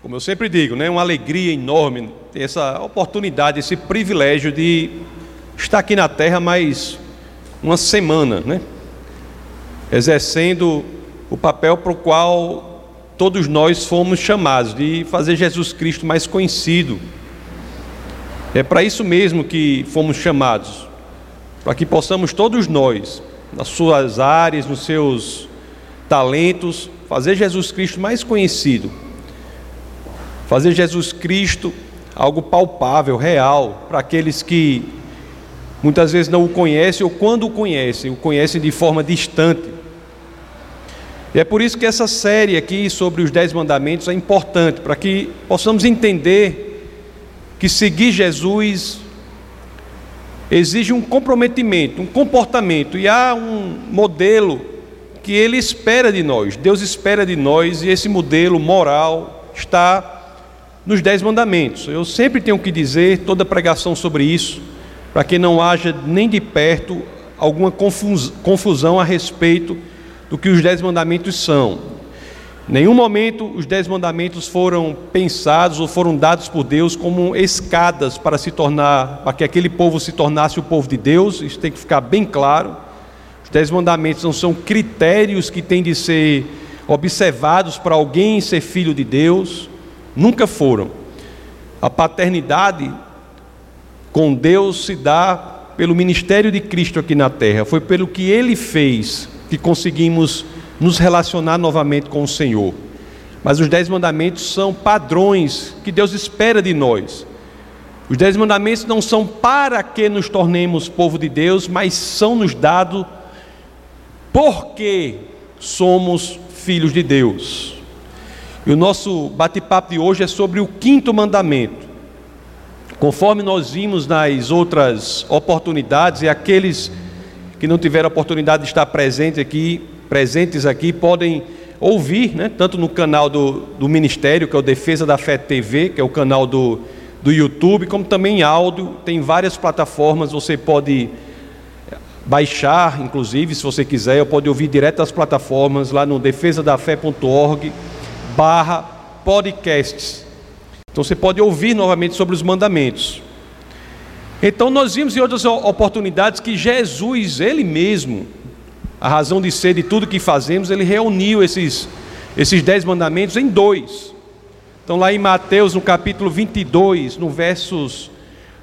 como eu sempre digo, né, uma alegria enorme ter essa oportunidade, esse privilégio de estar aqui na terra mais uma semana, né? Exercendo o papel para o qual todos nós fomos chamados, de fazer Jesus Cristo mais conhecido. É para isso mesmo que fomos chamados, para que possamos todos nós, nas suas áreas, nos seus talentos, fazer Jesus Cristo mais conhecido. Fazer Jesus Cristo algo palpável, real, para aqueles que muitas vezes não o conhecem ou quando o conhecem, o conhecem de forma distante. E é por isso que essa série aqui sobre os Dez Mandamentos é importante, para que possamos entender que seguir Jesus exige um comprometimento, um comportamento, e há um modelo que ele espera de nós, Deus espera de nós, e esse modelo moral está nos Dez Mandamentos. Eu sempre tenho que dizer, toda pregação sobre isso, para que não haja nem de perto alguma confusão a respeito do que os Dez Mandamentos são. Em nenhum momento os Dez Mandamentos foram pensados ou foram dados por Deus como escadas para se tornar, para que aquele povo se tornasse o povo de Deus. Isso tem que ficar bem claro. Os Dez Mandamentos não são critérios que têm de ser observados para alguém ser filho de Deus. Nunca foram. A paternidade com Deus se dá pelo ministério de Cristo aqui na terra. Foi pelo que ele fez que conseguimos nos relacionar novamente com o Senhor. Mas os dez mandamentos são padrões que Deus espera de nós. Os dez mandamentos não são para que nos tornemos povo de Deus, mas são nos dados porque somos filhos de Deus. E o nosso bate-papo de hoje é sobre o quinto mandamento. Conforme nós vimos nas outras oportunidades, e aqueles que não tiveram oportunidade de estar presente aqui, presentes aqui, podem ouvir, né, tanto no canal do, do Ministério, que é o Defesa da Fé TV, que é o canal do, do YouTube, como também em áudio, tem várias plataformas, você pode baixar, inclusive, se você quiser, ou pode ouvir direto das plataformas lá no defesadafé.org barra podcasts. Então você pode ouvir novamente sobre os mandamentos. Então nós vimos em outras oportunidades que Jesus, Ele mesmo, a razão de ser de tudo que fazemos, Ele reuniu esses, esses dez mandamentos em dois. Então lá em Mateus, no capítulo 22, no versos,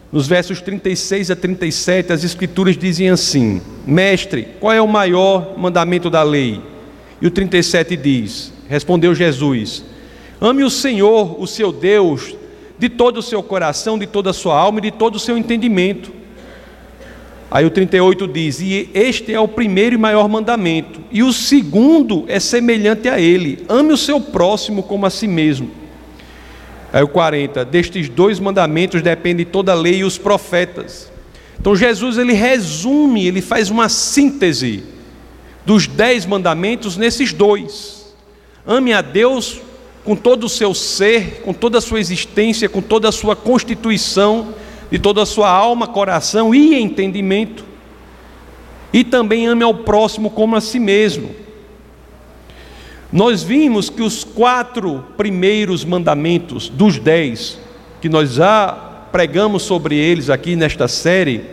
nos versos 36 a 37, as escrituras dizem assim: Mestre, qual é o maior mandamento da lei? E o 37 diz: Respondeu Jesus: Ame o Senhor, o seu Deus, de todo o seu coração, de toda a sua alma e de todo o seu entendimento. Aí o 38 diz: E este é o primeiro e maior mandamento. E o segundo é semelhante a ele: ame o seu próximo como a si mesmo. Aí o 40: Destes dois mandamentos depende toda a lei e os profetas. Então Jesus ele resume, ele faz uma síntese dos dez mandamentos nesses dois. Ame a Deus com todo o seu ser, com toda a sua existência, com toda a sua constituição, de toda a sua alma, coração e entendimento. E também ame ao próximo como a si mesmo. Nós vimos que os quatro primeiros mandamentos dos dez, que nós já pregamos sobre eles aqui nesta série,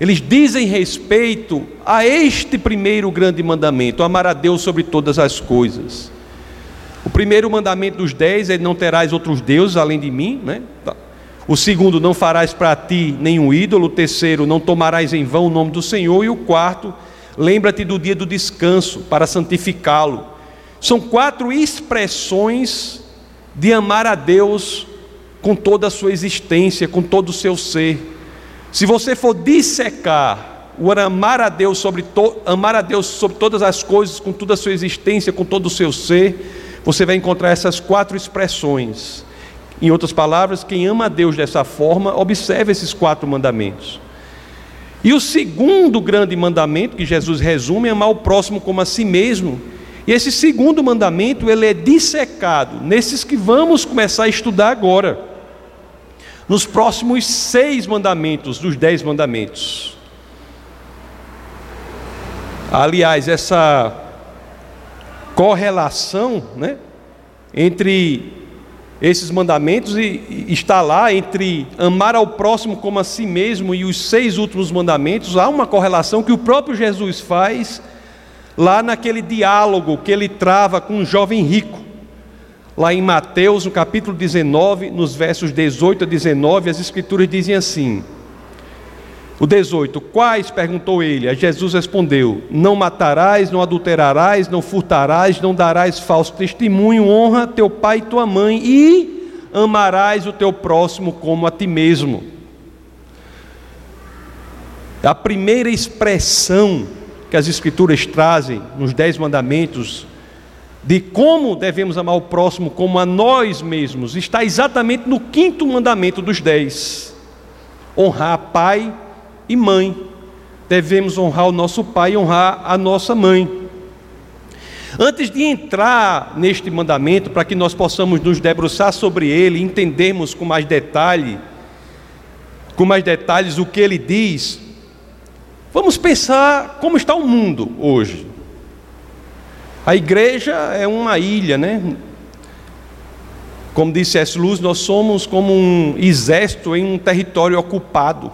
eles dizem respeito a este primeiro grande mandamento: amar a Deus sobre todas as coisas. O primeiro mandamento dos dez é: não terás outros deuses além de mim. Né? Tá. O segundo, não farás para ti nenhum ídolo. O terceiro, não tomarás em vão o nome do Senhor. E o quarto, lembra-te do dia do descanso para santificá-lo. São quatro expressões de amar a Deus com toda a sua existência, com todo o seu ser. Se você for dissecar o amar a Deus sobre to, amar a Deus sobre todas as coisas, com toda a sua existência, com todo o seu ser, você vai encontrar essas quatro expressões. Em outras palavras, quem ama a Deus dessa forma, observa esses quatro mandamentos. E o segundo grande mandamento que Jesus resume é amar o próximo como a si mesmo. E esse segundo mandamento, ele é dissecado nesses que vamos começar a estudar agora. Nos próximos seis mandamentos, dos dez mandamentos. Aliás, essa correlação né, entre esses mandamentos e está lá entre amar ao próximo como a si mesmo e os seis últimos mandamentos, há uma correlação que o próprio Jesus faz lá naquele diálogo que ele trava com um jovem rico. Lá em Mateus, no capítulo 19, nos versos 18 a 19, as escrituras dizem assim: o 18: Quais? perguntou ele. A Jesus respondeu: Não matarás, não adulterarás, não furtarás, não darás falso testemunho, honra teu pai e tua mãe, e amarás o teu próximo como a ti mesmo. A primeira expressão que as Escrituras trazem nos Dez Mandamentos de como devemos amar o próximo como a nós mesmos está exatamente no quinto mandamento dos dez: honrar pai e mãe. Devemos honrar o nosso pai e honrar a nossa mãe. Antes de entrar neste mandamento, para que nós possamos nos debruçar sobre ele, entendermos com mais detalhe, com mais detalhes o que ele diz, vamos pensar como está o mundo hoje. A igreja é uma ilha, né? Como disse S. Luz, nós somos como um exército em um território ocupado.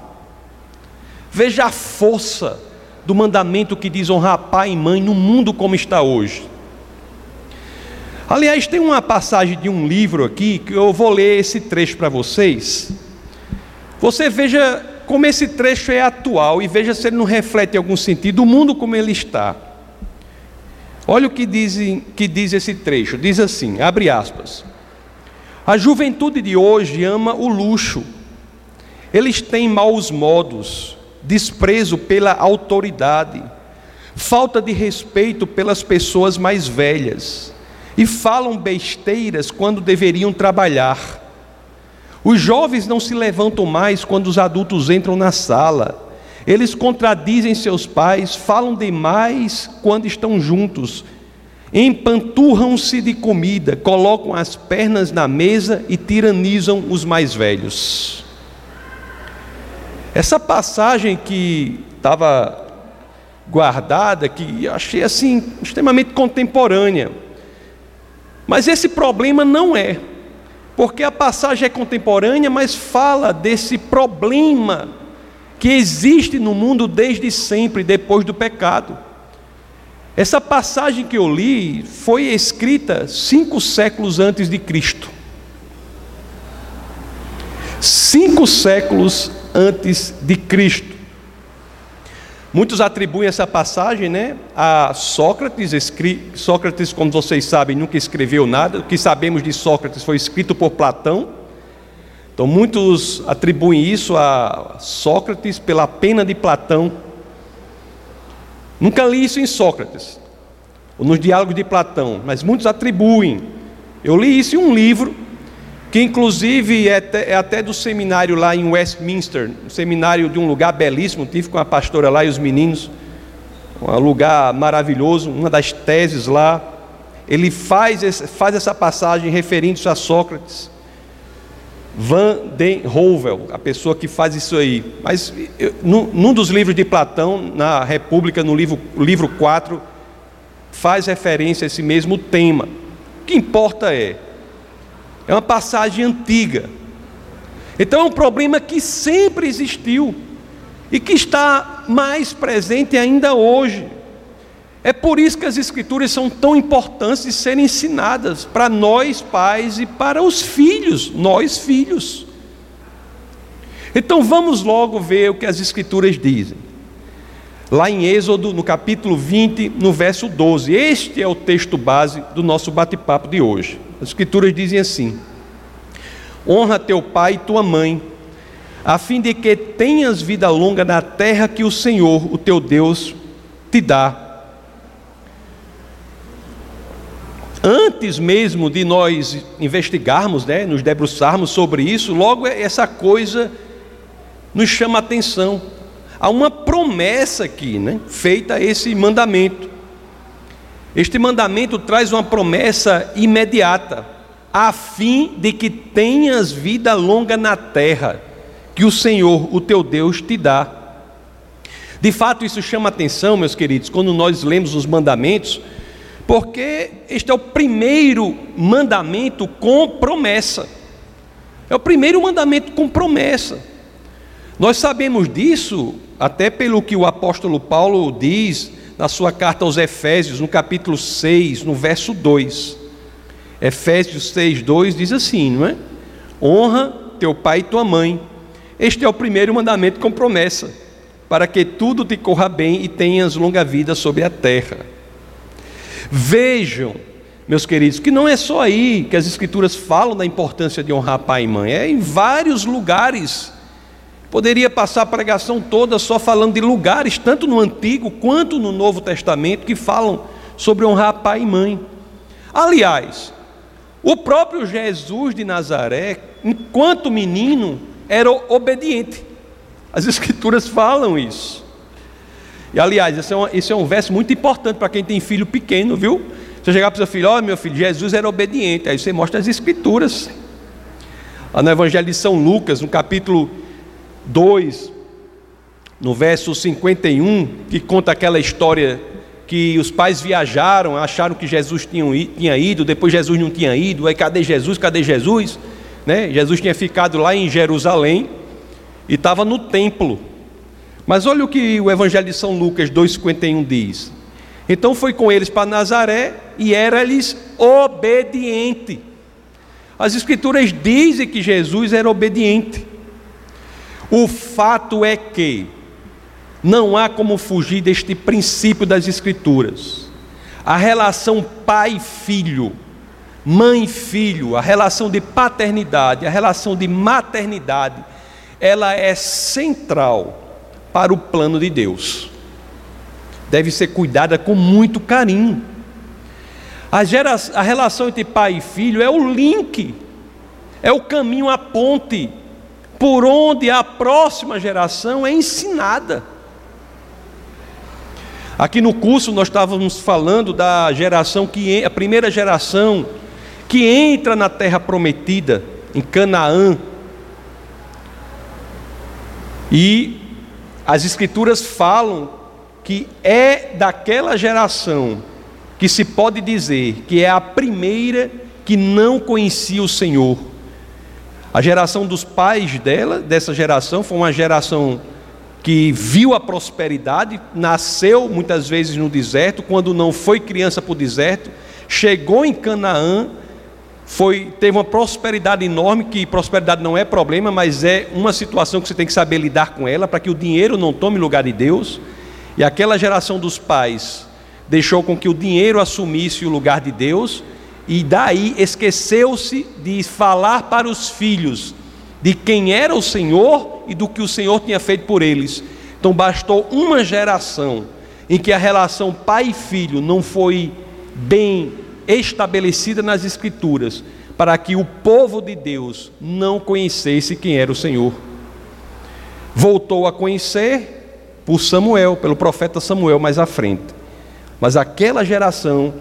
Veja a força do mandamento que diz honrar pai e mãe no mundo como está hoje. Aliás, tem uma passagem de um livro aqui que eu vou ler esse trecho para vocês. Você veja como esse trecho é atual e veja se ele não reflete em algum sentido o mundo como ele está. Olha o que diz, que diz esse trecho: diz assim, abre aspas. A juventude de hoje ama o luxo, eles têm maus modos, desprezo pela autoridade, falta de respeito pelas pessoas mais velhas e falam besteiras quando deveriam trabalhar. Os jovens não se levantam mais quando os adultos entram na sala. Eles contradizem seus pais, falam demais quando estão juntos, empanturram-se de comida, colocam as pernas na mesa e tiranizam os mais velhos. Essa passagem que estava guardada, que achei assim extremamente contemporânea. Mas esse problema não é, porque a passagem é contemporânea, mas fala desse problema que existe no mundo desde sempre, depois do pecado. Essa passagem que eu li foi escrita cinco séculos antes de Cristo. Cinco séculos antes de Cristo. Muitos atribuem essa passagem né, a Sócrates. Sócrates, como vocês sabem, nunca escreveu nada. O que sabemos de Sócrates foi escrito por Platão. Então, muitos atribuem isso a Sócrates pela pena de Platão. Nunca li isso em Sócrates, ou nos diálogos de Platão, mas muitos atribuem. Eu li isso em um livro que inclusive é até, é até, do seminário lá em Westminster, um seminário de um lugar belíssimo, tive com a pastora lá e os meninos, um lugar maravilhoso, uma das teses lá, ele faz, esse, faz essa passagem referindo-se a Sócrates, Van den Heuvel, a pessoa que faz isso aí, mas eu, num, num dos livros de Platão, na República, no livro, livro 4, faz referência a esse mesmo tema, o que importa é, é uma passagem antiga. Então é um problema que sempre existiu e que está mais presente ainda hoje. É por isso que as Escrituras são tão importantes de serem ensinadas para nós pais e para os filhos, nós filhos. Então vamos logo ver o que as Escrituras dizem. Lá em Êxodo, no capítulo 20, no verso 12. Este é o texto base do nosso bate-papo de hoje. As Escrituras dizem assim: Honra teu pai e tua mãe, a fim de que tenhas vida longa na terra que o Senhor, o teu Deus, te dá. Antes mesmo de nós investigarmos, né, nos debruçarmos sobre isso, logo essa coisa nos chama a atenção. Há uma promessa aqui, né, feita a esse mandamento. Este mandamento traz uma promessa imediata, a fim de que tenhas vida longa na terra, que o Senhor, o teu Deus, te dá. De fato, isso chama atenção, meus queridos, quando nós lemos os mandamentos, Porque este é o primeiro mandamento com promessa. É o primeiro mandamento com promessa. Nós sabemos disso até pelo que o apóstolo Paulo diz na sua carta aos Efésios, no capítulo 6, no verso 2. Efésios 6, 2 diz assim, não é? Honra teu pai e tua mãe. Este é o primeiro mandamento com promessa, para que tudo te corra bem e tenhas longa vida sobre a terra. Vejam, meus queridos, que não é só aí que as Escrituras falam da importância de honrar pai e mãe, é em vários lugares. Poderia passar a pregação toda só falando de lugares, tanto no Antigo quanto no Novo Testamento, que falam sobre honrar pai e mãe. Aliás, o próprio Jesus de Nazaré, enquanto menino, era obediente. As Escrituras falam isso. E aliás, esse é, um, esse é um verso muito importante para quem tem filho pequeno, viu? Você chegar para o seu filho, ó oh, meu filho, Jesus era obediente. Aí você mostra as Escrituras. Lá no Evangelho de São Lucas, no capítulo 2, no verso 51, que conta aquela história que os pais viajaram, acharam que Jesus tinha ido, depois Jesus não tinha ido, aí cadê Jesus? Cadê Jesus? Né? Jesus tinha ficado lá em Jerusalém e estava no templo. Mas olha o que o Evangelho de São Lucas 2,51 diz. Então foi com eles para Nazaré e era-lhes obediente. As Escrituras dizem que Jesus era obediente. O fato é que não há como fugir deste princípio das Escrituras. A relação pai-filho, mãe-filho, a relação de paternidade, a relação de maternidade, ela é central para o plano de Deus. Deve ser cuidada com muito carinho. A, gera, a relação entre pai e filho é o link, é o caminho, a ponte, por onde a próxima geração é ensinada. Aqui no curso nós estávamos falando da geração que a primeira geração que entra na terra prometida, em Canaã. E as escrituras falam que é daquela geração que se pode dizer que é a primeira que não conhecia o Senhor. A geração dos pais dela, dessa geração, foi uma geração que viu a prosperidade, nasceu muitas vezes no deserto, quando não foi criança para o deserto, chegou em Canaã, foi, teve uma prosperidade enorme, que prosperidade não é problema, mas é uma situação que você tem que saber lidar com ela, para que o dinheiro não tome lugar de Deus. E aquela geração dos pais deixou com que o dinheiro assumisse o lugar de Deus, e daí esqueceu-se de falar para os filhos de quem era o Senhor e do que o Senhor tinha feito por eles. Então bastou uma geração em que a relação pai e filho não foi bem estabelecida nas Escrituras, para que o povo de Deus não conhecesse quem era o Senhor. Voltou a conhecer por Samuel, pelo profeta Samuel mais à frente. Mas aquela geração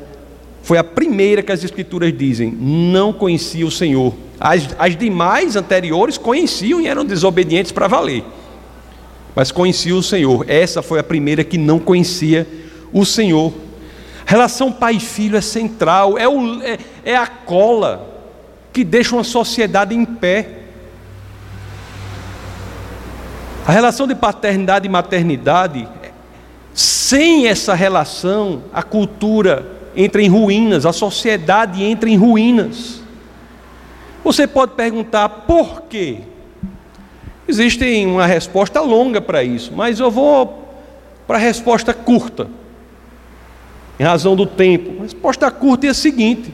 foi a primeira que as Escrituras dizem, não conhecia o Senhor. As, as demais anteriores conheciam e eram desobedientes para valer. Mas conheciam o Senhor. Essa foi a primeira que não conhecia o Senhor. Relação pai e filho é central, é, o, é, é a cola que deixa uma sociedade em pé. A relação de paternidade e maternidade, sem essa relação, a cultura entra em ruínas, a sociedade entra em ruínas. Você pode perguntar por quê? Existe uma resposta longa para isso, mas eu vou para a resposta curta, em razão do tempo. A resposta curta é a seguinte: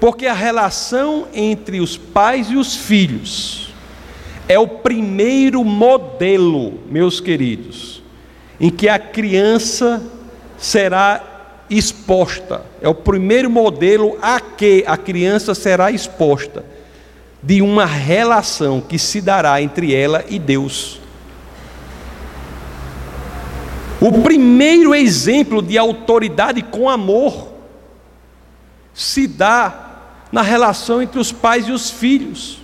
porque a relação entre os pais e os filhos é o primeiro modelo, meus queridos, em que a criança será exposta. É o primeiro modelo a que a criança será exposta de uma relação que se dará entre ela e Deus. O primeiro exemplo de autoridade com amor se dá na relação entre os pais e os filhos.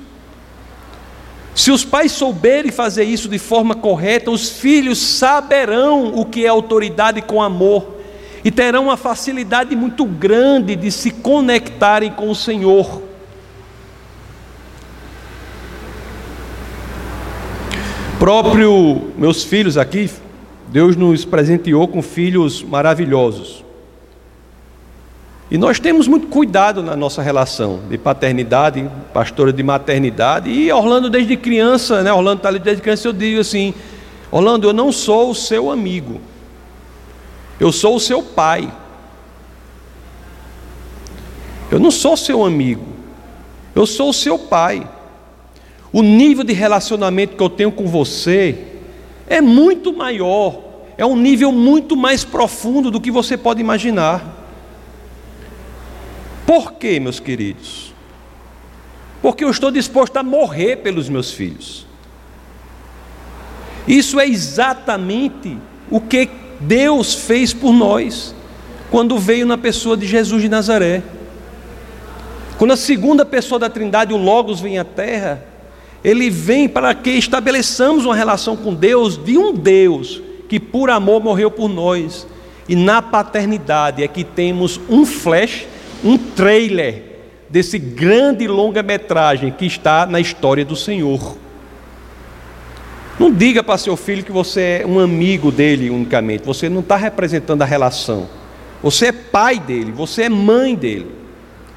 Se os pais souberem fazer isso de forma correta, os filhos saberão o que é autoridade com amor e terão uma facilidade muito grande de se conectarem com o Senhor. Próprio meus filhos aqui, Deus nos presenteou com filhos maravilhosos. E nós temos muito cuidado na nossa relação de paternidade, pastora de maternidade. E Orlando, desde criança, né? Orlando está ali desde criança, eu digo assim: Orlando, eu não sou o seu amigo, eu sou o seu pai. Eu não sou seu amigo, eu sou o seu pai. O nível de relacionamento que eu tenho com você é muito maior, é um nível muito mais profundo do que você pode imaginar. Por quê, meus queridos? Porque eu estou disposto a morrer pelos meus filhos. Isso é exatamente o que Deus fez por nós quando veio na pessoa de Jesus de Nazaré. Quando a segunda pessoa da Trindade, o Logos, vem à terra, ele vem para que estabeleçamos uma relação com Deus de um Deus que por amor morreu por nós. E na paternidade é que temos um flash um trailer desse grande longa-metragem que está na história do Senhor. Não diga para seu filho que você é um amigo dele unicamente, você não está representando a relação. Você é pai dele, você é mãe dele.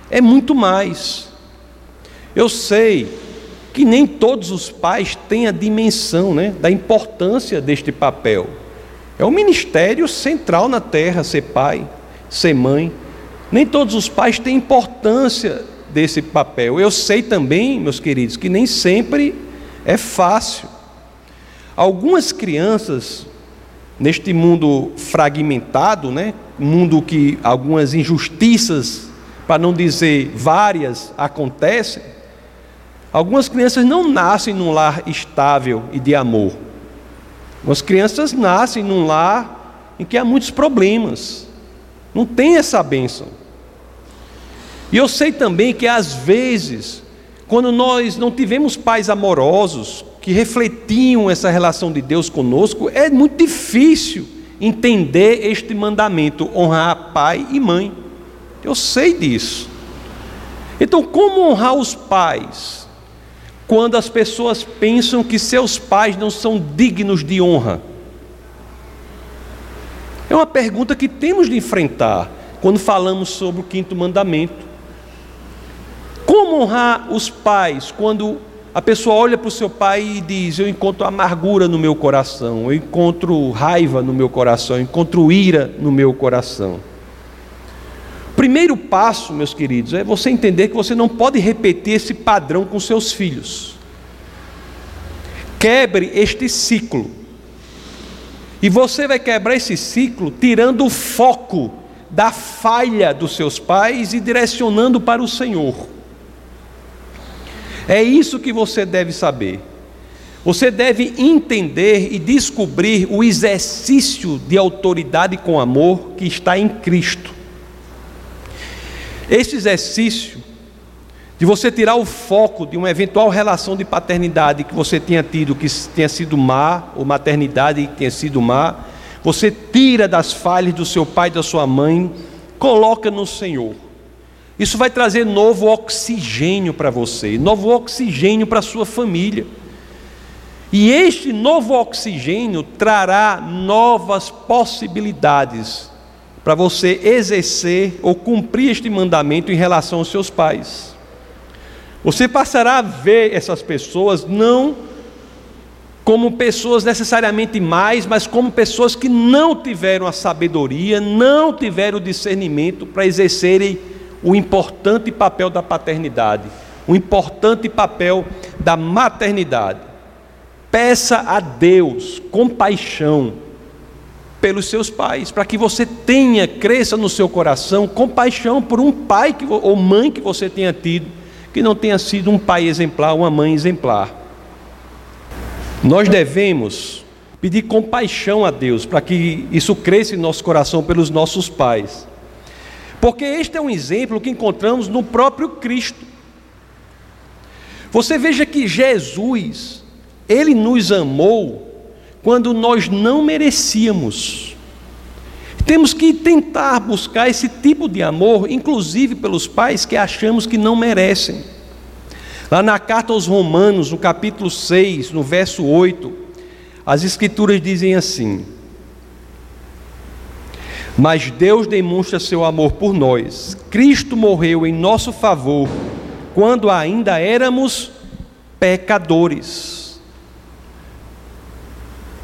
É muito mais. Eu sei que nem todos os pais têm a dimensão né, da importância deste papel. É o ministério central na terra ser pai, ser mãe. Nem todos os pais têm importância desse papel. Eu sei também, meus queridos, que nem sempre é fácil. Algumas crianças, neste mundo fragmentado, né, mundo que algumas injustiças, para não dizer várias, acontecem, algumas crianças não nascem num lar estável e de amor. Algumas crianças nascem num lar em que há muitos problemas. Não tem essa bênção. E eu sei também que às vezes, quando nós não tivemos pais amorosos que refletiam essa relação de Deus conosco, é muito difícil entender este mandamento, honrar pai e mãe. Eu sei disso. Então, como honrar os pais quando as pessoas pensam que seus pais não são dignos de honra? É uma pergunta que temos de enfrentar quando falamos sobre o quinto mandamento. Como honrar os pais quando a pessoa olha para o seu pai e diz: Eu encontro amargura no meu coração, eu encontro raiva no meu coração, eu encontro ira no meu coração. Primeiro passo, meus queridos, é você entender que você não pode repetir esse padrão com seus filhos. Quebre este ciclo. E você vai quebrar esse ciclo tirando o foco da falha dos seus pais e direcionando para o Senhor. É isso que você deve saber. Você deve entender e descobrir o exercício de autoridade com amor que está em Cristo. Esse exercício de você tirar o foco de uma eventual relação de paternidade que você tenha tido, que tenha sido má, ou maternidade que tenha sido má, você tira das falhas do seu pai e da sua mãe, coloca no Senhor. Isso vai trazer novo oxigênio para você, novo oxigênio para a sua família. E este novo oxigênio trará novas possibilidades para você exercer ou cumprir este mandamento em relação aos seus pais. Você passará a ver essas pessoas não como pessoas necessariamente mais, mas como pessoas que não tiveram a sabedoria, não tiveram o discernimento para exercerem o importante papel da paternidade, o importante papel da maternidade. Peça a Deus compaixão pelos seus pais, para que você tenha, cresça no seu coração compaixão por um pai que, ou mãe que você tenha tido, que não tenha sido um pai exemplar, uma mãe exemplar. Nós devemos pedir compaixão a Deus para que isso cresça em nosso coração pelos nossos pais. Porque este é um exemplo que encontramos no próprio Cristo. Você veja que Jesus, ele nos amou quando nós não merecíamos. Temos que tentar buscar esse tipo de amor, inclusive pelos pais que achamos que não merecem. Lá na carta aos Romanos, no capítulo 6, no verso 8, as Escrituras dizem assim: Mas Deus demonstra seu amor por nós. Cristo morreu em nosso favor quando ainda éramos pecadores.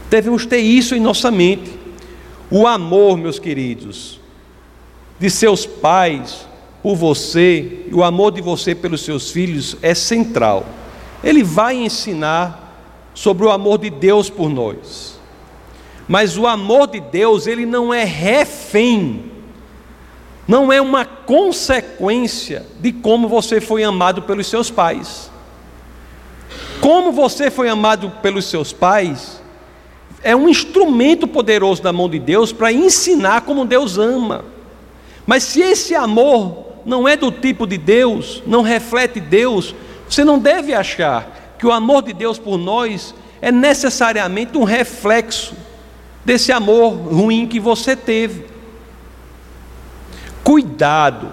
Devemos ter isso em nossa mente. O amor, meus queridos, de seus pais por você, o amor de você pelos seus filhos é central. Ele vai ensinar sobre o amor de Deus por nós. Mas o amor de Deus, ele não é refém, não é uma consequência de como você foi amado pelos seus pais. Como você foi amado pelos seus pais, é um instrumento poderoso da mão de Deus para ensinar como Deus ama. Mas se esse amor não é do tipo de Deus, não reflete Deus, você não deve achar que o amor de Deus por nós é necessariamente um reflexo desse amor ruim que você teve. Cuidado,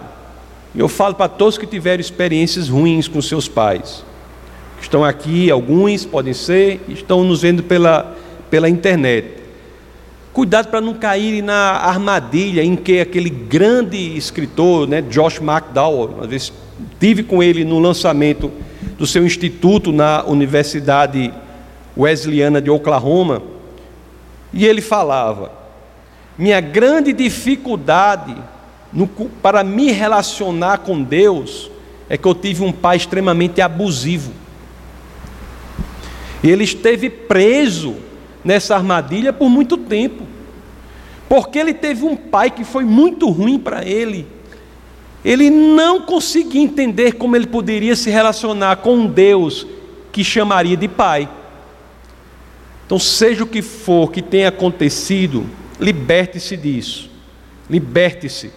eu falo para todos que tiveram experiências ruins com seus pais. Estão aqui, alguns podem ser, estão nos vendo pela pela internet. Cuidado para não caírem na armadilha em que aquele grande escritor, né, Josh McDowell, uma vez tive com ele no lançamento do seu instituto na Universidade Wesleyana de Oklahoma, e ele falava: minha grande dificuldade no, para me relacionar com Deus é que eu tive um pai extremamente abusivo. Ele esteve preso nessa armadilha por muito tempo. Porque ele teve um pai que foi muito ruim para ele. Ele não conseguia entender como ele poderia se relacionar com um Deus que chamaria de pai. Então, seja o que for que tenha acontecido, liberte-se disso. Liberte-se.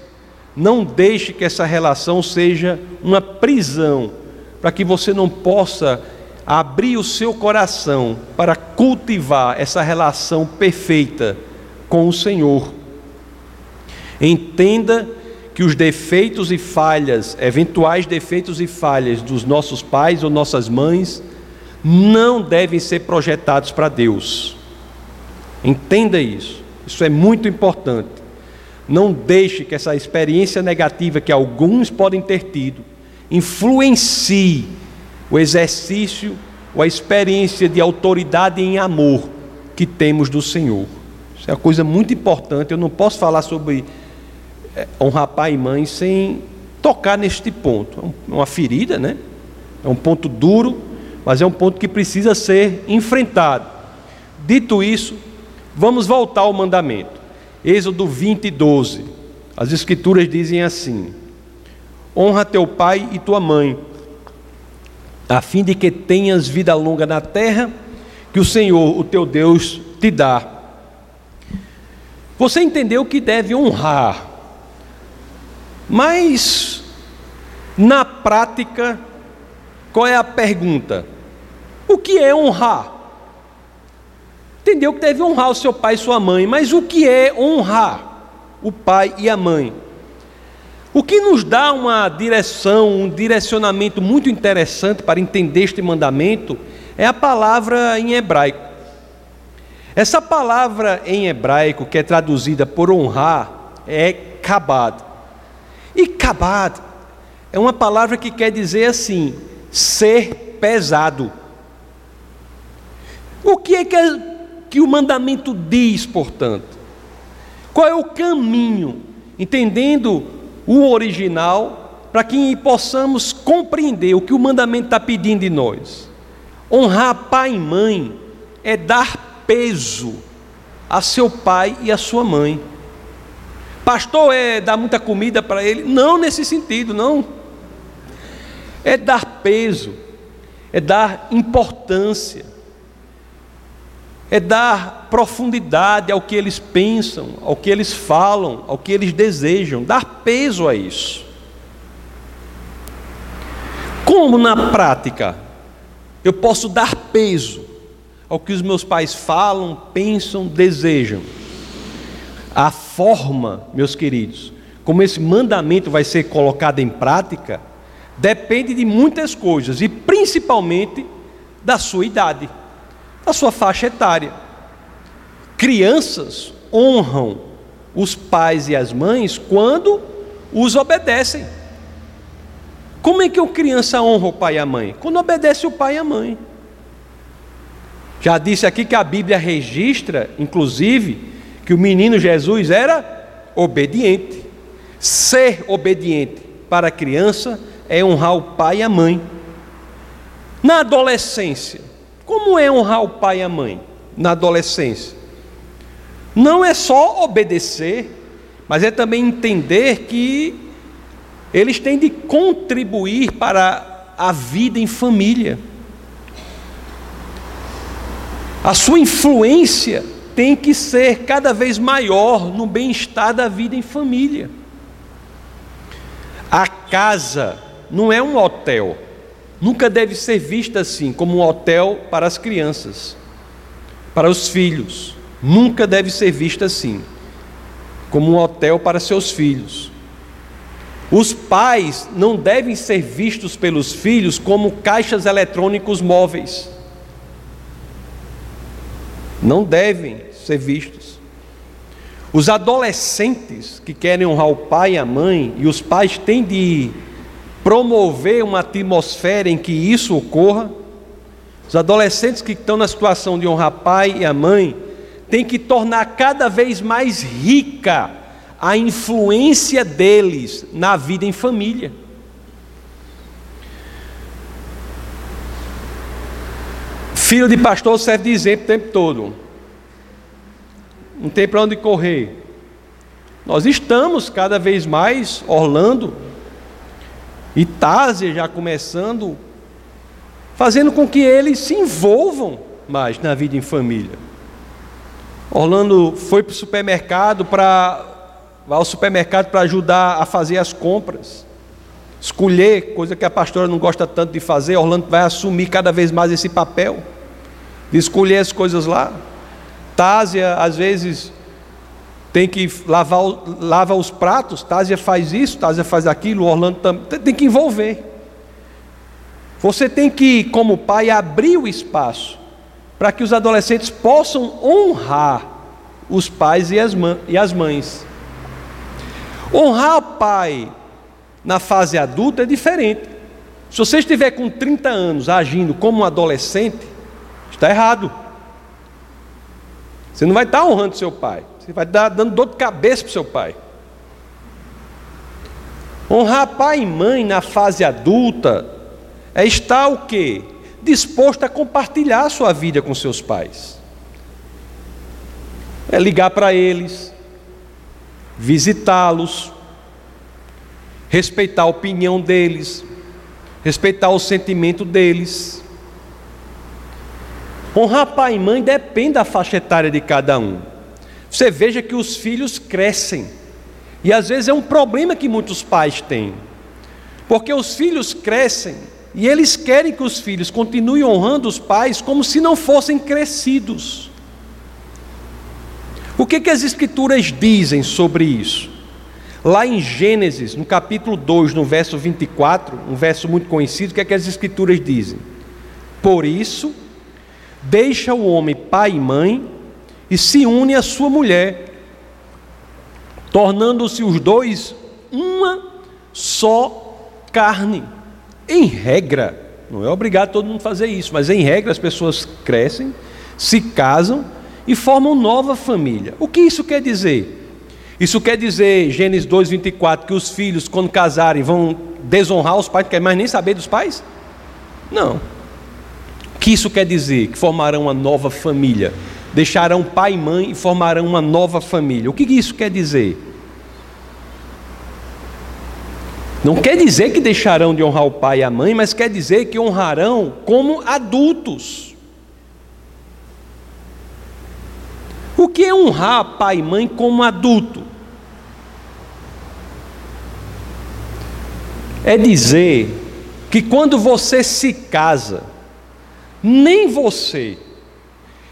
Não deixe que essa relação seja uma prisão, para que você não possa abrir o seu coração para cultivar essa relação perfeita com o Senhor. Entenda que os defeitos e falhas, eventuais defeitos e falhas dos nossos pais ou nossas mães, não devem ser projetados para Deus. Entenda isso, isso é muito importante. Não deixe que essa experiência negativa que alguns podem ter tido influencie o exercício ou a experiência de autoridade em amor que temos do Senhor. Isso é uma coisa muito importante. Eu não posso falar sobre eh, honrar pai e mãe sem tocar neste ponto. É uma ferida, né? É um ponto duro, mas é um ponto que precisa ser enfrentado. Dito isso, vamos voltar ao mandamento. Êxodo 20, 12. As Escrituras dizem assim: Honra teu pai e tua mãe a fim de que tenhas vida longa na terra, que o Senhor, o teu Deus, te dá. Você entendeu que deve honrar, mas na prática, qual é a pergunta? O que é honrar? Entendeu que deve honrar o seu pai e sua mãe, mas o que é honrar o pai e a mãe? O que nos dá uma direção, um direcionamento muito interessante para entender este mandamento é a palavra em hebraico. Essa palavra em hebraico, que é traduzida por honrar, é kabad. E kabad é uma palavra que quer dizer assim: ser pesado. O que é que, que o mandamento diz, portanto? Qual é o caminho? Entendendo o original, para que possamos compreender o que o mandamento está pedindo de nós. Honrar pai e mãe é dar peso a seu pai e a sua mãe. Pastor é dar muita comida para ele? Não nesse sentido, não. É dar peso, é dar importância é dar profundidade ao que eles pensam, ao que eles falam, ao que eles desejam, dar peso a isso. Como na prática eu posso dar peso ao que os meus pais falam, pensam, desejam? A forma, meus queridos, como esse mandamento vai ser colocado em prática, depende de muitas coisas e principalmente da sua idade, da sua faixa etária. Crianças honram os pais e as mães quando os obedecem. Como é que uma criança honra o pai e a mãe? Quando obedece o pai e a mãe. Já disse aqui que a Bíblia registra, inclusive, que o menino Jesus era obediente. Ser obediente para a criança é honrar o pai e a mãe. Na adolescência, como é honrar o pai e a mãe? Na adolescência, não é só obedecer, mas é também entender que eles têm de contribuir para a vida em família. A sua influência tem que ser cada vez maior no bem-estar da vida em família. A casa não é um hotel, nunca deve ser vista assim, como um hotel para as crianças, para os filhos, nunca deve ser vista assim, como um hotel para seus filhos. Os pais não devem ser vistos pelos filhos como caixas eletrônicos móveis. Não devem ser vistos. Os adolescentes que querem honrar o pai e a mãe, e os pais têm de promover uma atmosfera em que isso ocorra. Os adolescentes que estão na situação de honrar pai e a mãe, têm que tornar cada vez mais rica a influência deles na vida em família. Filho de pastor serve de exemplo o tempo todo. Não tem para onde correr. Nós estamos cada vez mais, Orlando e Tásia já começando, fazendo com que eles se envolvam mais na vida em família. Orlando foi para o supermercado para ao supermercado para ajudar a fazer as compras, escolher, coisa que a pastora não gosta tanto de fazer, Orlando vai assumir cada vez mais esse papel, de escolher as coisas lá. Tásia, às vezes, tem que lavar lava os pratos, Tásia faz isso, Tásia faz aquilo, Orlando também, tem que envolver. Você tem que, como pai, abrir o espaço para que os adolescentes possam honrar os pais e as, e as mães. Honrar pai na fase adulta é diferente. Se você estiver com 30 anos agindo como um adolescente, está errado. Você não vai estar honrando seu pai. Você vai estar dando dor de cabeça para o seu pai. Honrar pai e mãe na fase adulta é estar o quê? Disposto a compartilhar a sua vida com seus pais. É ligar para eles, visitá-los, respeitar a opinião deles, respeitar o sentimento deles. Honrar pai e mãe depende da faixa etária de cada um. Você veja que os filhos crescem, e às vezes é um problema que muitos pais têm, porque os filhos crescem e eles querem que os filhos continuem honrando os pais como se não fossem crescidos. O que, que as Escrituras dizem sobre isso? Lá em Gênesis, no capítulo 2, no verso 24, um verso muito conhecido, o que, é que as Escrituras dizem? Por isso, deixa o homem pai e mãe e se une à sua mulher, tornando-se os dois uma só carne. Em regra, não é obrigado todo mundo fazer isso, mas em regra as pessoas crescem, se casam e formam nova família. O que isso quer dizer? Isso quer dizer, Gênesis 2, 24, que os filhos, quando casarem, vão desonrar os pais, não querem mais nem saber dos pais? Não. O que isso quer dizer? Que formarão uma nova família. Deixarão pai e mãe e formarão uma nova família. O que isso quer dizer? Não quer dizer que deixarão de honrar o pai e a mãe, mas quer dizer que honrarão como adultos. O que é honrar pai e mãe como adulto? É dizer que quando você se casa, nem você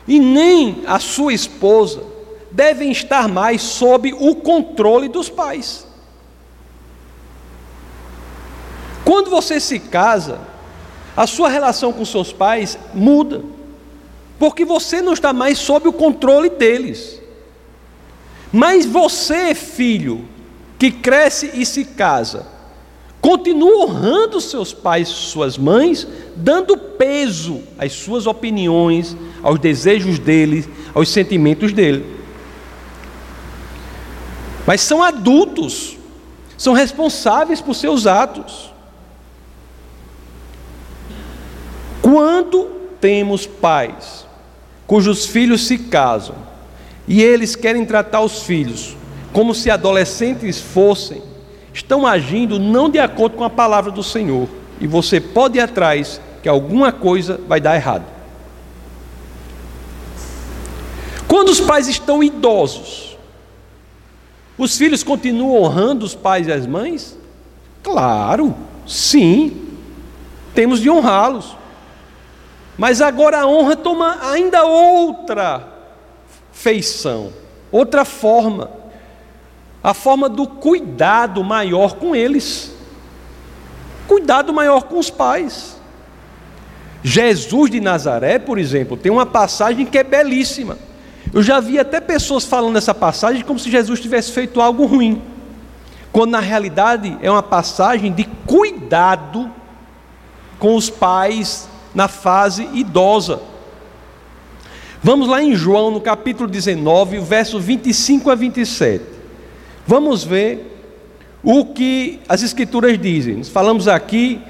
e nem a sua esposa devem estar mais sob o controle dos pais. Quando você se casa, a sua relação com seus pais muda, porque você não está mais sob o controle deles. Mas você, filho, que cresce e se casa, continua honrando seus pais suas mães, dando peso às suas opiniões, aos desejos deles, aos sentimentos dele. Mas são adultos, são responsáveis por seus atos. Quando temos pais cujos filhos se casam e eles querem tratar os filhos como se adolescentes fossem, estão agindo não de acordo com a palavra do Senhor, e você pode ir atrás que alguma coisa vai dar errado. Quando os pais estão idosos, os filhos continuam honrando os pais e as mães? Claro, sim, temos de honrá-los. Mas agora a honra toma ainda outra feição, outra forma. A forma do cuidado maior com eles. Cuidado maior com os pais. Jesus de Nazaré, por exemplo, tem uma passagem que é belíssima. Eu já vi até pessoas falando essa passagem como se Jesus tivesse feito algo ruim, quando na realidade é uma passagem de cuidado com os pais na fase idosa. Vamos lá em João, no capítulo 19, verso 25 a 27. Vamos ver o que as Escrituras dizem. Nós falamos aqui,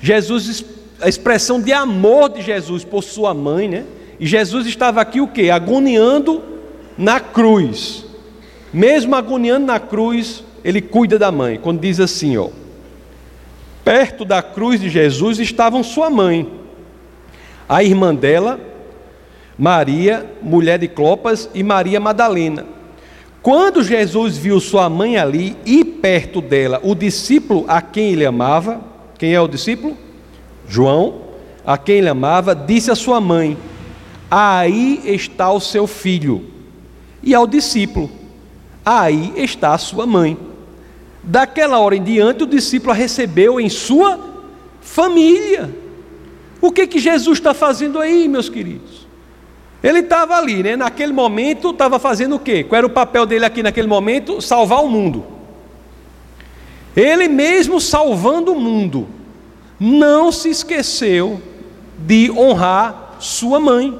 Jesus, a expressão de amor de Jesus por sua mãe, né? E Jesus estava aqui o que? Agoniando na cruz. Mesmo agoniando na cruz, ele cuida da mãe. Quando diz assim, ó. Perto da cruz de Jesus estavam sua mãe a irmã dela, Maria, mulher de Clopas, e Maria Madalena. Quando Jesus viu sua mãe ali e perto dela o discípulo a quem ele amava, quem é o discípulo? João, a quem ele amava, disse à sua mãe: Aí está o seu filho. E ao discípulo: Aí está a sua mãe. Daquela hora em diante, o discípulo a recebeu em sua família. O que que Jesus está fazendo aí, meus queridos? Ele estava ali, né? Naquele momento, estava fazendo o quê? Qual era o papel dele aqui naquele momento? Salvar o mundo. Ele mesmo salvando o mundo, não se esqueceu de honrar sua mãe.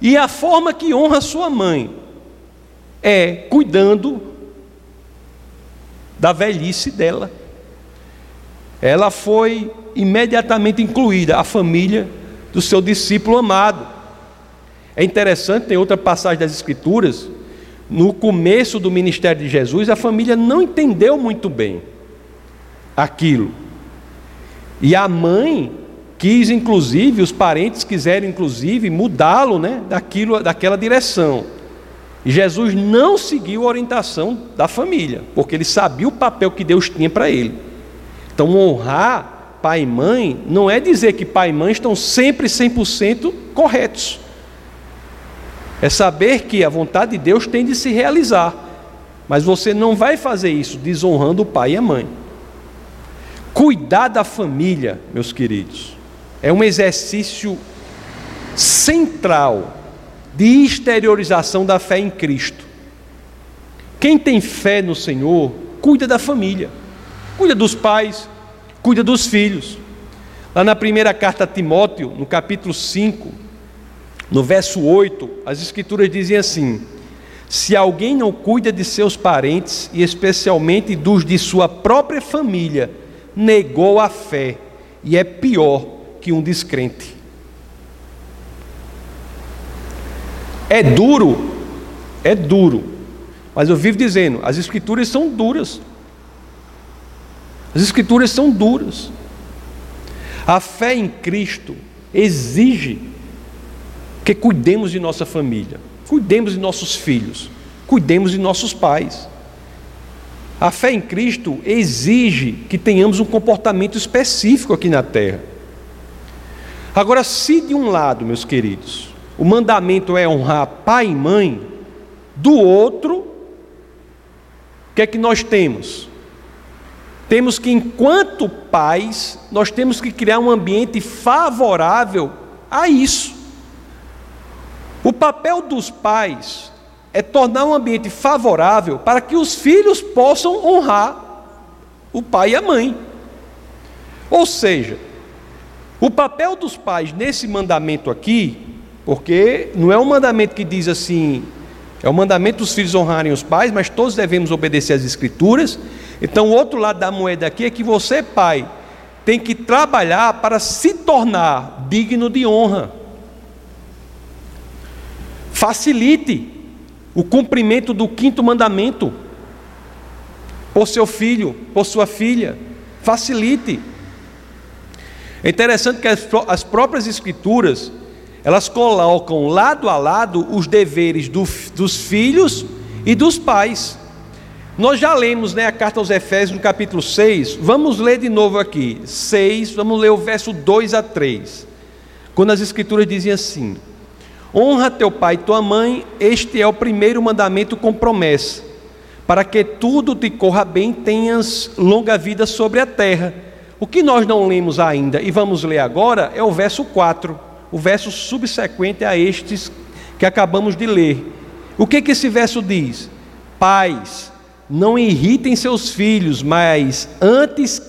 E a forma que honra sua mãe é cuidando da velhice dela. Ela foi imediatamente incluída a família do seu discípulo amado. É interessante, tem outra passagem das Escrituras, no começo do ministério de Jesus, a família não entendeu muito bem aquilo. E a mãe quis, inclusive, os parentes quiseram, inclusive, mudá-lo né, daquilo, daquela direção. E Jesus não seguiu a orientação da família, porque ele sabia o papel que Deus tinha para ele. Então, honrar pai e mãe não é dizer que pai e mãe estão sempre 100% corretos. É saber que a vontade de Deus tem de se realizar. Mas você não vai fazer isso desonrando o pai e a mãe. Cuidar da família, meus queridos, é um exercício central de exteriorização da fé em Cristo. Quem tem fé no Senhor, cuida da família, cuida dos pais, cuida dos filhos. Lá na primeira carta a Timóteo, no capítulo 5, no verso 8, as escrituras dizem assim: Se alguém não cuida de seus parentes, e especialmente dos de sua própria família, negou a fé e é pior que um descrente. É duro, é duro, mas eu vivo dizendo: as escrituras são duras. As Escrituras são duras. A fé em Cristo exige que cuidemos de nossa família, cuidemos de nossos filhos, cuidemos de nossos pais. A fé em Cristo exige que tenhamos um comportamento específico aqui na terra. Agora, se de um lado, meus queridos, o mandamento é honrar pai e mãe, do outro, o que é que nós temos? Temos que, enquanto pais, nós temos que criar um ambiente favorável a isso. O papel dos pais é tornar um ambiente favorável para que os filhos possam honrar o pai e a mãe. Ou seja, o papel dos pais nesse mandamento aqui, porque não é um mandamento que diz assim, é o mandamento dos filhos honrarem os pais, mas todos devemos obedecer às escrituras. Então, o outro lado da moeda aqui é que você, pai, tem que trabalhar para se tornar digno de honra. Facilite o cumprimento do quinto mandamento por seu filho, por sua filha. Facilite. É interessante que as, as próprias escrituras elas colocam lado a lado os deveres do, dos filhos e dos pais. Nós já lemos né, a carta aos Efésios no capítulo 6, vamos ler de novo aqui, 6, vamos ler o verso 2 a 3. Quando as escrituras dizem assim: Honra teu pai e tua mãe, este é o primeiro mandamento com promessa, para que tudo te corra bem, tenhas longa vida sobre a terra. O que nós não lemos ainda e vamos ler agora é o verso 4, o verso subsequente a estes que acabamos de ler. O que, que esse verso diz? Pais, não irritem seus filhos, mas antes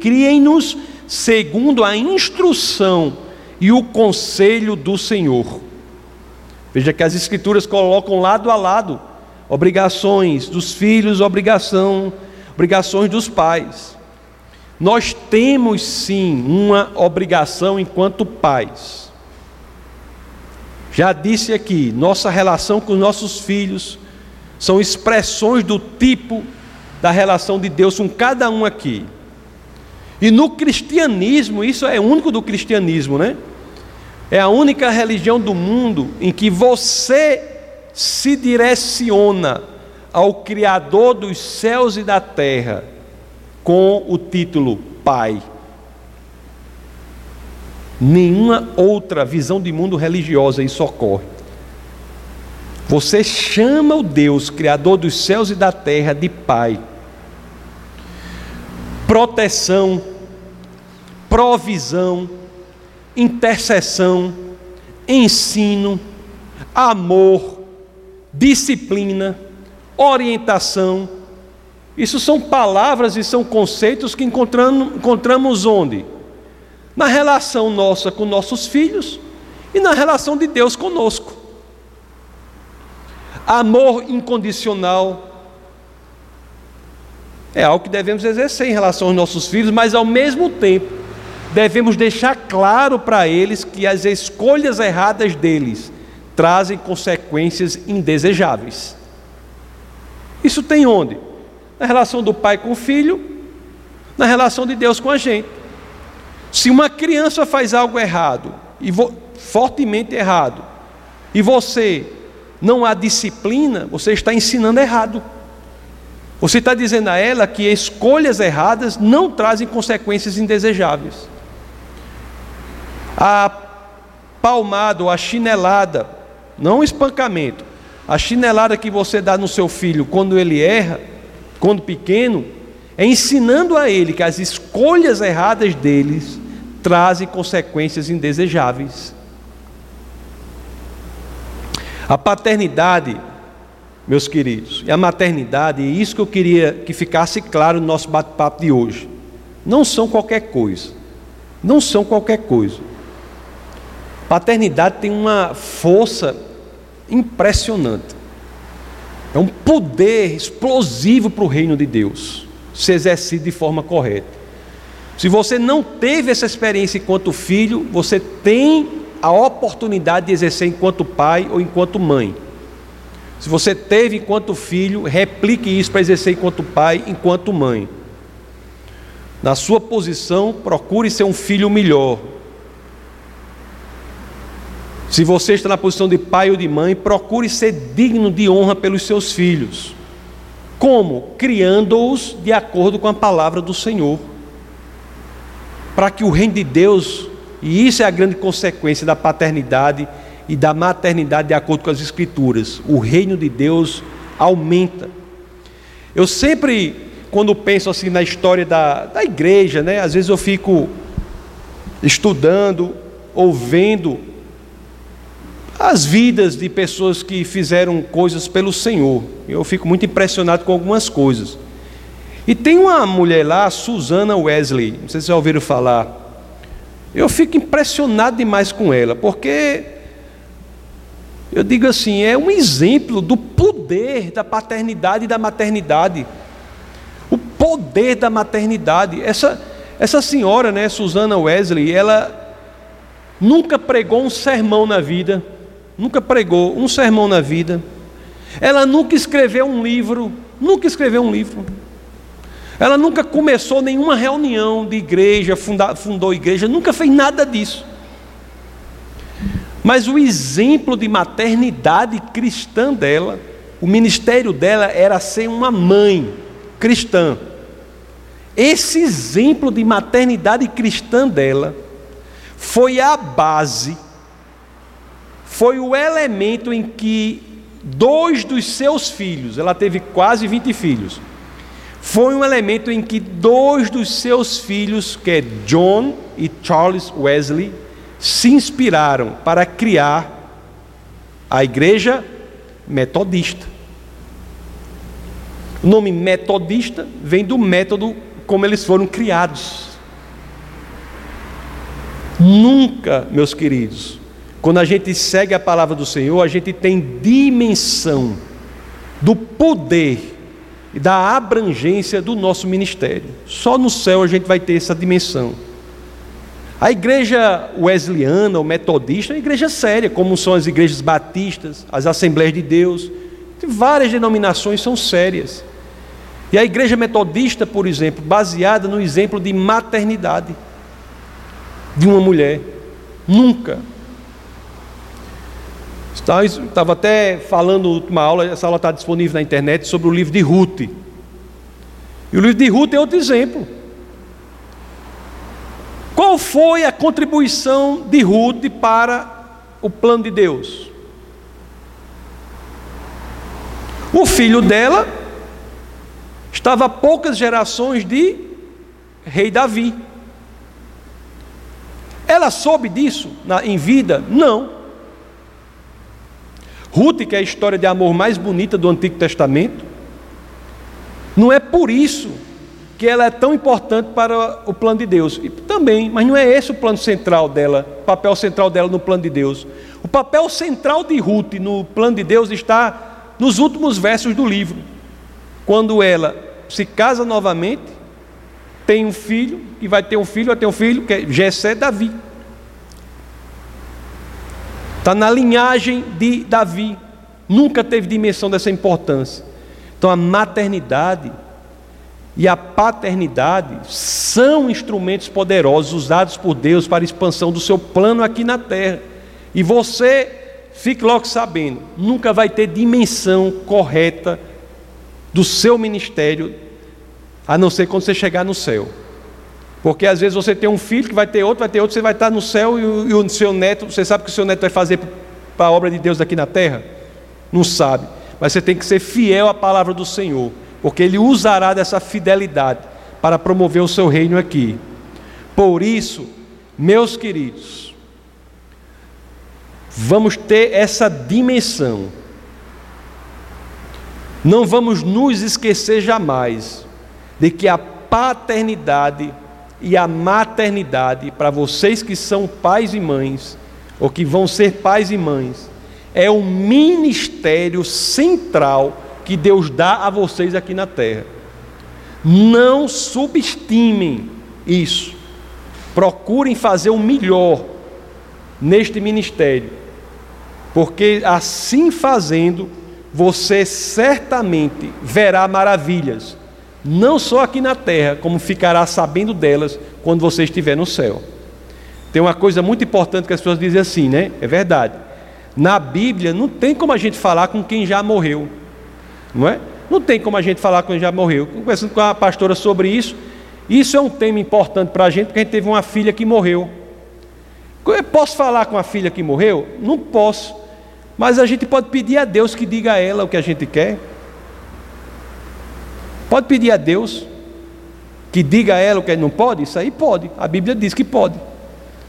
criem-nos segundo a instrução e o conselho do Senhor. Veja que as Escrituras colocam lado a lado obrigações dos filhos, obrigação, obrigações dos pais. Nós temos sim uma obrigação enquanto pais. Já disse aqui, nossa relação com nossos filhos são expressões do tipo da relação de Deus com cada um aqui. E no cristianismo, isso é único do cristianismo, né? É a única religião do mundo em que você se direciona ao Criador dos céus e da terra com o título Pai. Nenhuma outra visão de mundo religiosa isso ocorre. Você chama o Deus, Criador dos céus e da terra, de Pai. Proteção, provisão, intercessão, ensino, amor, disciplina, orientação. Isso são palavras e são conceitos que encontramos, onde? Na relação nossa com nossos filhos e na relação de Deus conosco. Amor incondicional é algo que devemos exercer em relação aos nossos filhos, mas ao mesmo tempo devemos deixar claro para eles que as escolhas erradas deles trazem consequências indesejáveis. Isso tem onde? Na relação do pai com o filho, na relação de Deus com a gente. Se uma criança faz algo errado, e fortemente errado, e você não a disciplina, você está ensinando errado. Você está dizendo a ela que escolhas erradas não trazem consequências indesejáveis a palmada a chinelada, não o espancamento, a chinelada que você dá no seu filho quando ele erra, quando pequeno, é ensinando a ele que as escolhas erradas deles trazem consequências indesejáveis. A paternidade, meus queridos, e a maternidade, e isso que eu queria que ficasse claro no nosso bate-papo de hoje, não são qualquer coisa. Não são qualquer coisa. Paternidade tem uma força impressionante. É um poder explosivo para o reino de Deus, se exercido de forma correta. Se você não teve essa experiência enquanto filho, você tem a oportunidade de exercer enquanto pai ou enquanto mãe. Se você teve enquanto filho, replique isso para exercer enquanto pai, enquanto mãe. Na sua posição, procure ser um filho melhor, se você está na posição de pai ou de mãe, procure ser digno de honra pelos seus filhos. Como? Criando-os de acordo com a palavra do Senhor. Para que o reino de Deus, e isso é a grande consequência da paternidade e da maternidade de acordo com as Escrituras. O reino de Deus aumenta. Eu sempre, quando penso assim na história da, da igreja, né, às vezes eu fico estudando, ouvendo as vidas de pessoas que fizeram coisas pelo Senhor. Eu fico muito impressionado com algumas coisas. E tem uma mulher lá, Susana Wesley, não sei se já ouviram falar. Eu fico impressionado demais com ela, porque eu digo assim, é um exemplo do poder da paternidade e da maternidade. O poder da maternidade. Essa, essa senhora, né, Susana Wesley, ela nunca pregou um sermão na vida, nunca pregou um sermão na vida. Ela nunca escreveu um livro, nunca escreveu um livro. Ela nunca começou nenhuma reunião de igreja, funda, fundou igreja, nunca fez nada disso. Mas o exemplo de maternidade cristã dela, o ministério dela era ser uma mãe cristã. Esse exemplo de maternidade cristã dela foi a base, foi o elemento em que dois dos seus filhos, ela teve quase 20 filhos, foi um elemento em que dois dos seus filhos, que é John e Charles Wesley, se inspiraram para criar a igreja metodista. O nome metodista vem do método como eles foram criados. Nunca, meus queridos, quando a gente segue a palavra do Senhor, a gente tem dimensão do poder e da abrangência do nosso ministério. Só no céu a gente vai ter essa dimensão. A igreja wesleyana ou metodista é uma igreja séria, como são as igrejas batistas, as Assembleias de Deus. Várias denominações são sérias. E a igreja metodista, por exemplo, baseada no exemplo de maternidade de uma mulher. Nunca. Estava até falando última aula, essa aula está disponível na internet, sobre o livro de Ruth. E o livro de Ruth é outro exemplo. Qual foi a contribuição de Ruth para o plano de Deus? O filho dela estava a poucas gerações de rei Davi. Ela soube disso na, em vida? Não. Ruth, que é a história de amor mais bonita do Antigo Testamento, não é por isso que ela é tão importante para o plano de Deus. E também, mas não é esse o plano central dela, o papel central dela no plano de Deus. O papel central de Ruth no plano de Deus está nos últimos versos do livro. Quando ela se casa novamente, tem um filho, e vai ter um filho, vai ter um filho, que é Jessé Davi. Está na linhagem de Davi. Nunca teve dimensão dessa importância. Então a maternidade e a paternidade são instrumentos poderosos usados por Deus para a expansão do seu plano aqui na terra. E você, fique logo sabendo, nunca vai ter dimensão correta do seu ministério, a não ser quando você chegar no céu. Porque às vezes você tem um filho que vai ter outro, vai ter outro, você vai estar no céu e o, e o seu neto, você sabe o que o seu neto vai fazer para a obra de Deus aqui na terra? Não sabe. Mas você tem que ser fiel à palavra do Senhor porque Ele usará dessa fidelidade para promover o seu reino aqui. Por isso, meus queridos, vamos ter essa dimensão. Não vamos nos esquecer jamais de que a paternidade e a maternidade, para vocês que são pais e mães, ou que vão ser pais e mães, é um ministério central que Deus dá a vocês aqui na terra. Não subestimem isso. Procurem fazer o melhor neste ministério, porque assim fazendo, você certamente verá maravilhas, não só aqui na terra, como ficará sabendo delas quando você estiver no céu. Tem uma coisa muito importante que as pessoas dizem assim, né? É verdade. Na Bíblia não tem como a gente falar com quem já morreu. Não é? Não tem como a gente falar quando já morreu. Conversando com a pastora sobre isso, isso é um tema importante para a gente, porque a gente teve uma filha que morreu. Eu posso falar com a filha que morreu? Não posso. Mas a gente pode pedir a Deus que diga a ela o que a gente quer. Pode pedir a Deus que diga a ela o que não pode? Isso aí pode. A Bíblia diz que pode.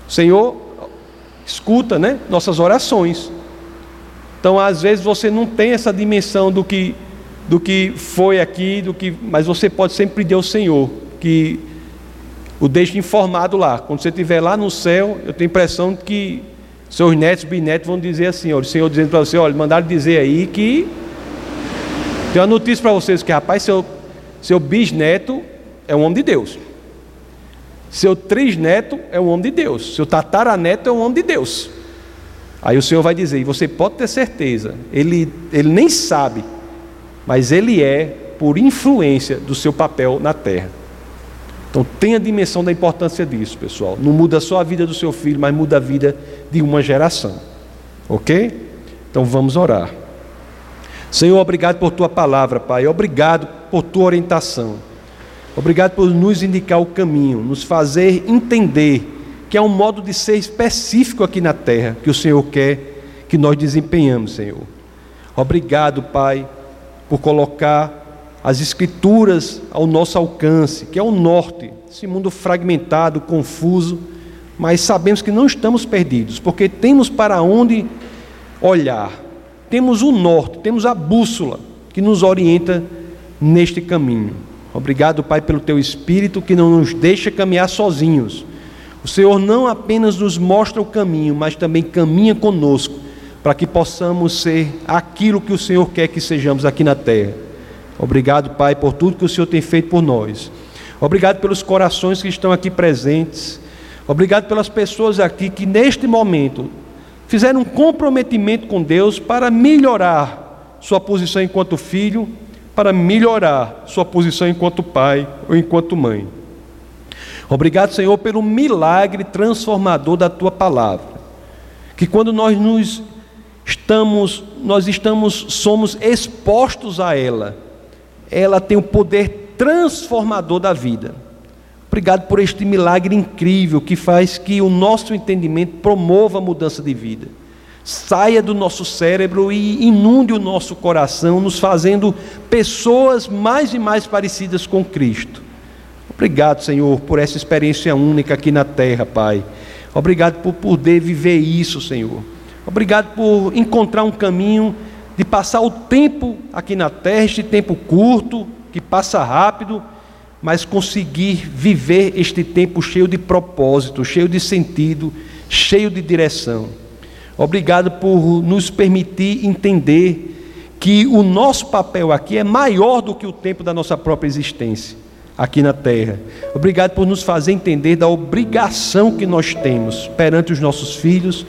O Senhor escuta, né, nossas orações. Então, às vezes você não tem essa dimensão do que do que foi aqui, do que, mas você pode sempre pedir ao Senhor que o deixe informado lá. Quando você estiver lá no céu, eu tenho a impressão que seus netos, bisnetos vão dizer assim, olha, o Senhor dizendo para você, olha, mandaram dizer aí que tem uma notícia para vocês que rapaz, seu seu bisneto é um homem de Deus. Seu trisneto é um homem de Deus. Seu tataraneto é um homem de Deus. Aí o Senhor vai dizer, e você pode ter certeza, ele, ele nem sabe, mas ele é por influência do seu papel na terra. Então tenha dimensão da importância disso, pessoal. Não muda só a vida do seu filho, mas muda a vida de uma geração. Ok? Então vamos orar. Senhor, obrigado por tua palavra, Pai. Obrigado por tua orientação. Obrigado por nos indicar o caminho, nos fazer entender que é um modo de ser específico aqui na terra que o Senhor quer que nós desempenhamos, Senhor. Obrigado, Pai, por colocar as Escrituras ao nosso alcance, que é o norte, esse mundo fragmentado, confuso, mas sabemos que não estamos perdidos, porque temos para onde olhar temos o norte, temos a bússola que nos orienta neste caminho. Obrigado, Pai, pelo teu espírito que não nos deixa caminhar sozinhos. O Senhor não apenas nos mostra o caminho, mas também caminha conosco para que possamos ser aquilo que o Senhor quer que sejamos aqui na terra. Obrigado, Pai, por tudo que o Senhor tem feito por nós. Obrigado pelos corações que estão aqui presentes. Obrigado pelas pessoas aqui que neste momento fizeram um comprometimento com Deus para melhorar sua posição enquanto filho, para melhorar sua posição enquanto pai ou enquanto mãe. Obrigado, Senhor, pelo milagre transformador da tua palavra. Que quando nós nos estamos, nós estamos, somos expostos a ela, ela tem o poder transformador da vida. Obrigado por este milagre incrível que faz que o nosso entendimento promova a mudança de vida. Saia do nosso cérebro e inunde o nosso coração, nos fazendo pessoas mais e mais parecidas com Cristo. Obrigado, Senhor, por essa experiência única aqui na terra, Pai. Obrigado por poder viver isso, Senhor. Obrigado por encontrar um caminho de passar o tempo aqui na terra, este tempo curto, que passa rápido mas conseguir viver este tempo cheio de propósito, cheio de sentido, cheio de direção. Obrigado por nos permitir entender que o nosso papel aqui é maior do que o tempo da nossa própria existência aqui na terra. Obrigado por nos fazer entender da obrigação que nós temos perante os nossos filhos,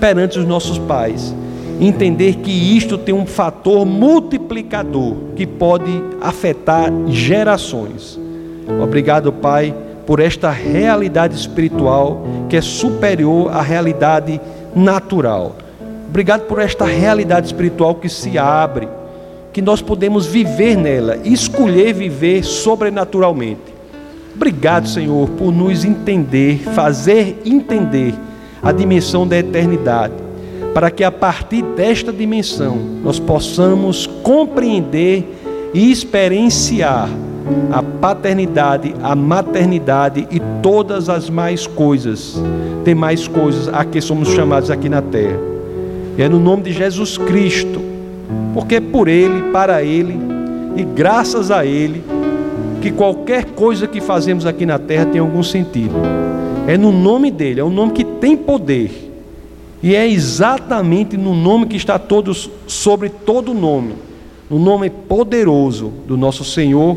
perante os nossos pais. Entender que isto tem um fator multiplicador que pode afetar gerações. Obrigado, Pai, por esta realidade espiritual que é superior à realidade natural. Obrigado por esta realidade espiritual que se abre, que nós podemos viver nela, escolher viver sobrenaturalmente. Obrigado, Senhor, por nos entender, fazer entender a dimensão da eternidade, para que a partir desta dimensão nós possamos compreender e experienciar a paternidade, a maternidade e todas as mais coisas, tem mais coisas a que somos chamados aqui na terra. E é no nome de Jesus Cristo, porque é por Ele, para Ele e graças a Ele que qualquer coisa que fazemos aqui na terra tem algum sentido. É no nome dele, é um nome que tem poder. E é exatamente no nome que está todos sobre todo nome, no nome poderoso do nosso Senhor